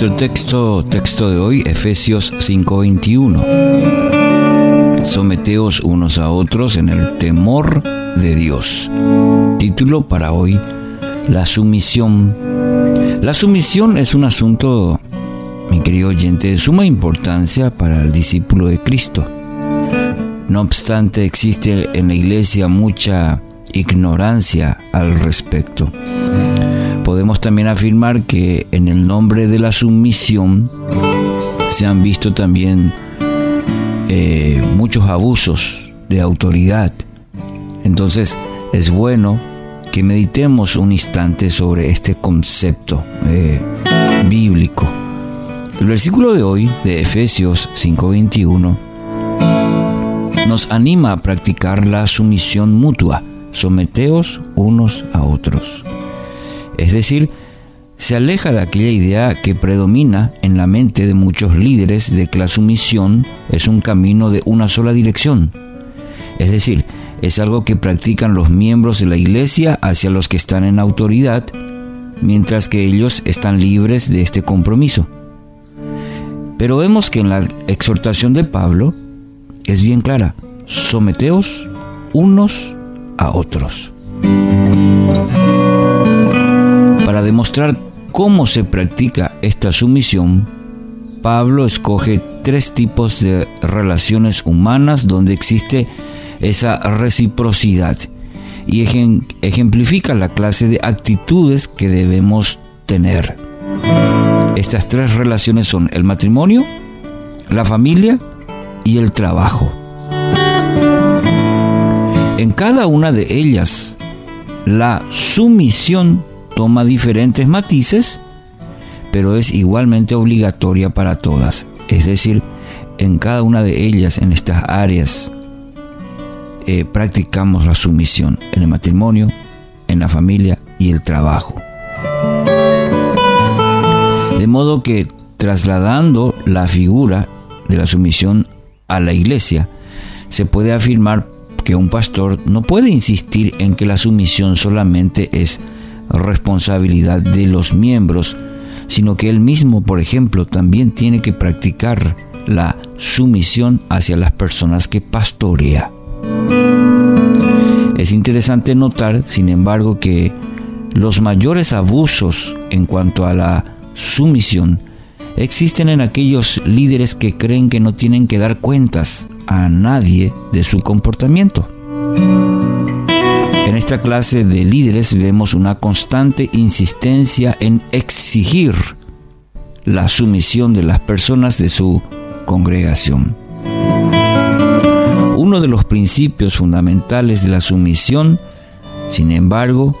Nuestro texto, texto de hoy, Efesios 5:21. Someteos unos a otros en el temor de Dios. Título para hoy, La sumisión. La sumisión es un asunto, mi querido oyente, de suma importancia para el discípulo de Cristo. No obstante, existe en la iglesia mucha ignorancia al respecto podemos también afirmar que en el nombre de la sumisión se han visto también eh, muchos abusos de autoridad. Entonces es bueno que meditemos un instante sobre este concepto eh, bíblico. El versículo de hoy, de Efesios 5:21, nos anima a practicar la sumisión mutua. Someteos unos a otros. Es decir, se aleja de aquella idea que predomina en la mente de muchos líderes de que la sumisión es un camino de una sola dirección. Es decir, es algo que practican los miembros de la iglesia hacia los que están en autoridad, mientras que ellos están libres de este compromiso. Pero vemos que en la exhortación de Pablo es bien clara, someteos unos a otros. Para demostrar cómo se practica esta sumisión, Pablo escoge tres tipos de relaciones humanas donde existe esa reciprocidad y ejemplifica la clase de actitudes que debemos tener. Estas tres relaciones son el matrimonio, la familia y el trabajo. En cada una de ellas, la sumisión toma diferentes matices, pero es igualmente obligatoria para todas. Es decir, en cada una de ellas, en estas áreas, eh, practicamos la sumisión, en el matrimonio, en la familia y el trabajo. De modo que trasladando la figura de la sumisión a la iglesia, se puede afirmar que un pastor no puede insistir en que la sumisión solamente es responsabilidad de los miembros, sino que él mismo, por ejemplo, también tiene que practicar la sumisión hacia las personas que pastorea. Es interesante notar, sin embargo, que los mayores abusos en cuanto a la sumisión existen en aquellos líderes que creen que no tienen que dar cuentas a nadie de su comportamiento. En esta clase de líderes vemos una constante insistencia en exigir la sumisión de las personas de su congregación. Uno de los principios fundamentales de la sumisión, sin embargo,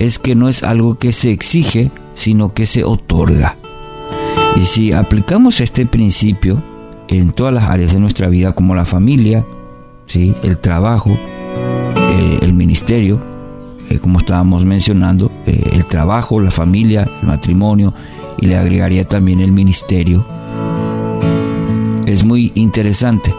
es que no es algo que se exige, sino que se otorga. Y si aplicamos este principio en todas las áreas de nuestra vida, como la familia, ¿sí? el trabajo, eh, el ministerio, eh, como estábamos mencionando, eh, el trabajo, la familia, el matrimonio, y le agregaría también el ministerio. Es muy interesante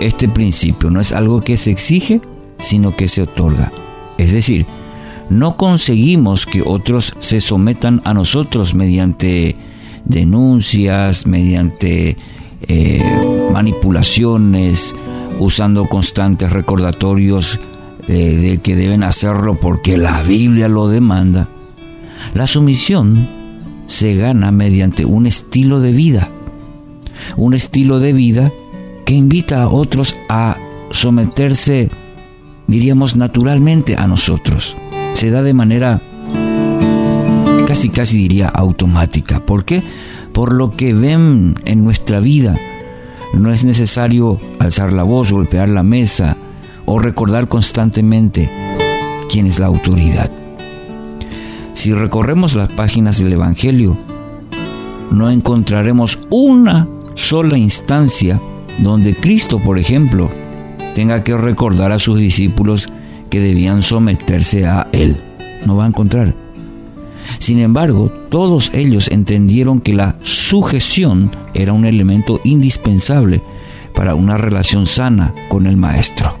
este principio, no es algo que se exige, sino que se otorga. Es decir, no conseguimos que otros se sometan a nosotros mediante denuncias, mediante manipulaciones, usando constantes recordatorios eh, de que deben hacerlo porque la Biblia lo demanda. La sumisión se gana mediante un estilo de vida, un estilo de vida que invita a otros a someterse, diríamos, naturalmente a nosotros. Se da de manera casi, casi diría automática. ¿Por qué? Por lo que ven en nuestra vida, no es necesario alzar la voz, golpear la mesa o recordar constantemente quién es la autoridad. Si recorremos las páginas del Evangelio, no encontraremos una sola instancia donde Cristo, por ejemplo, tenga que recordar a sus discípulos que debían someterse a Él. No va a encontrar. Sin embargo, todos ellos entendieron que la sujeción era un elemento indispensable para una relación sana con el Maestro.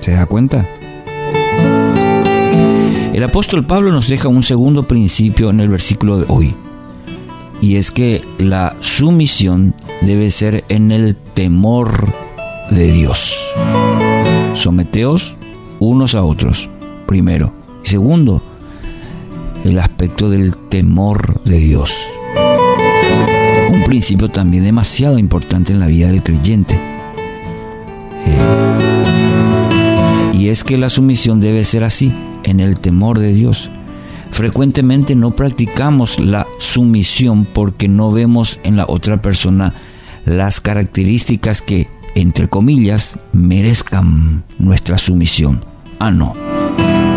¿Se da cuenta? El apóstol Pablo nos deja un segundo principio en el versículo de hoy, y es que la sumisión debe ser en el temor de Dios. Someteos unos a otros, primero. Segundo, el aspecto del temor de Dios. Un principio también demasiado importante en la vida del creyente. Eh, y es que la sumisión debe ser así, en el temor de Dios. Frecuentemente no practicamos la sumisión porque no vemos en la otra persona las características que, entre comillas, merezcan nuestra sumisión. Ah, no.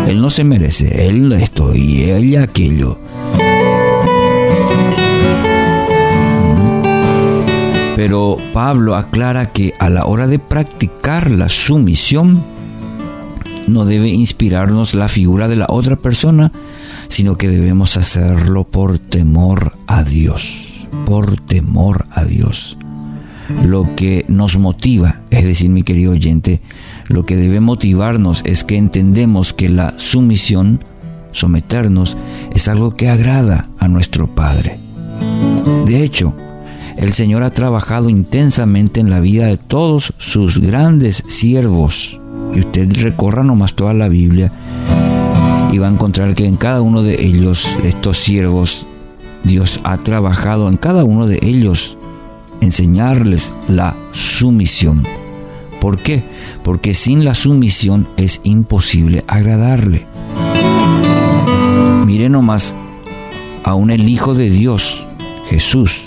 Él no se merece, él esto y ella aquello. Pero Pablo aclara que a la hora de practicar la sumisión, no debe inspirarnos la figura de la otra persona, sino que debemos hacerlo por temor a Dios, por temor a Dios. Lo que nos motiva, es decir, mi querido oyente, lo que debe motivarnos es que entendemos que la sumisión, someternos, es algo que agrada a nuestro Padre. De hecho, el Señor ha trabajado intensamente en la vida de todos sus grandes siervos. Y usted recorra nomás toda la Biblia y va a encontrar que en cada uno de ellos, estos siervos, Dios ha trabajado en cada uno de ellos enseñarles la sumisión. ¿Por qué? Porque sin la sumisión es imposible agradarle. Mire nomás, aún el Hijo de Dios, Jesús,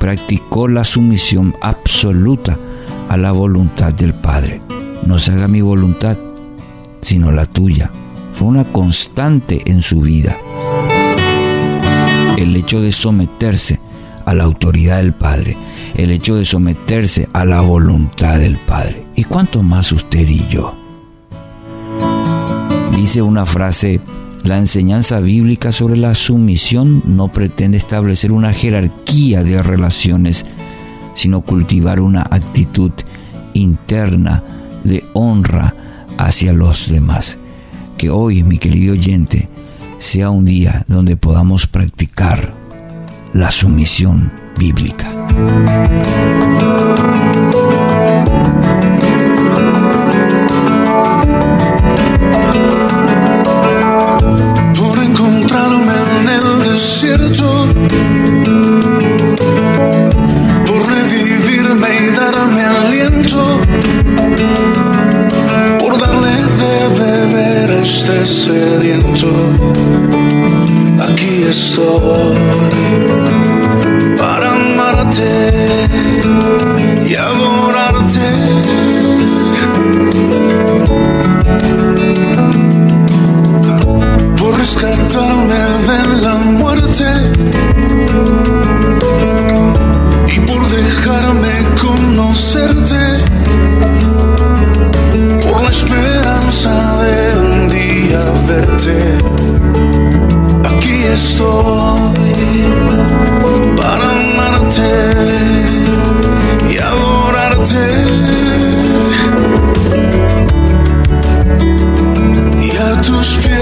practicó la sumisión absoluta a la voluntad del Padre. No se haga mi voluntad, sino la tuya. Fue una constante en su vida. El hecho de someterse a la autoridad del Padre, el hecho de someterse a la voluntad del Padre. ¿Y cuánto más usted y yo? Dice una frase la enseñanza bíblica sobre la sumisión no pretende establecer una jerarquía de relaciones, sino cultivar una actitud interna de honra hacia los demás. Que hoy, mi querido oyente, sea un día donde podamos practicar la sumisión bíblica. Adorarte. Por rescatarme de la muerte y por dejarme conocerte, por la esperanza de un día verte. Aquí estoy Y a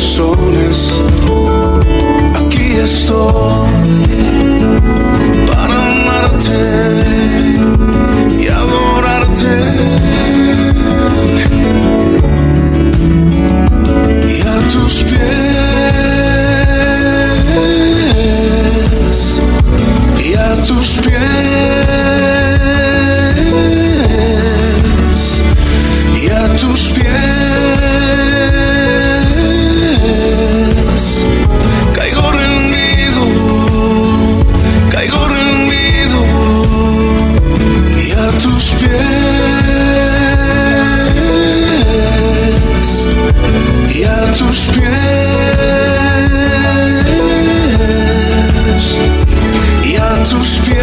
soul cóż pies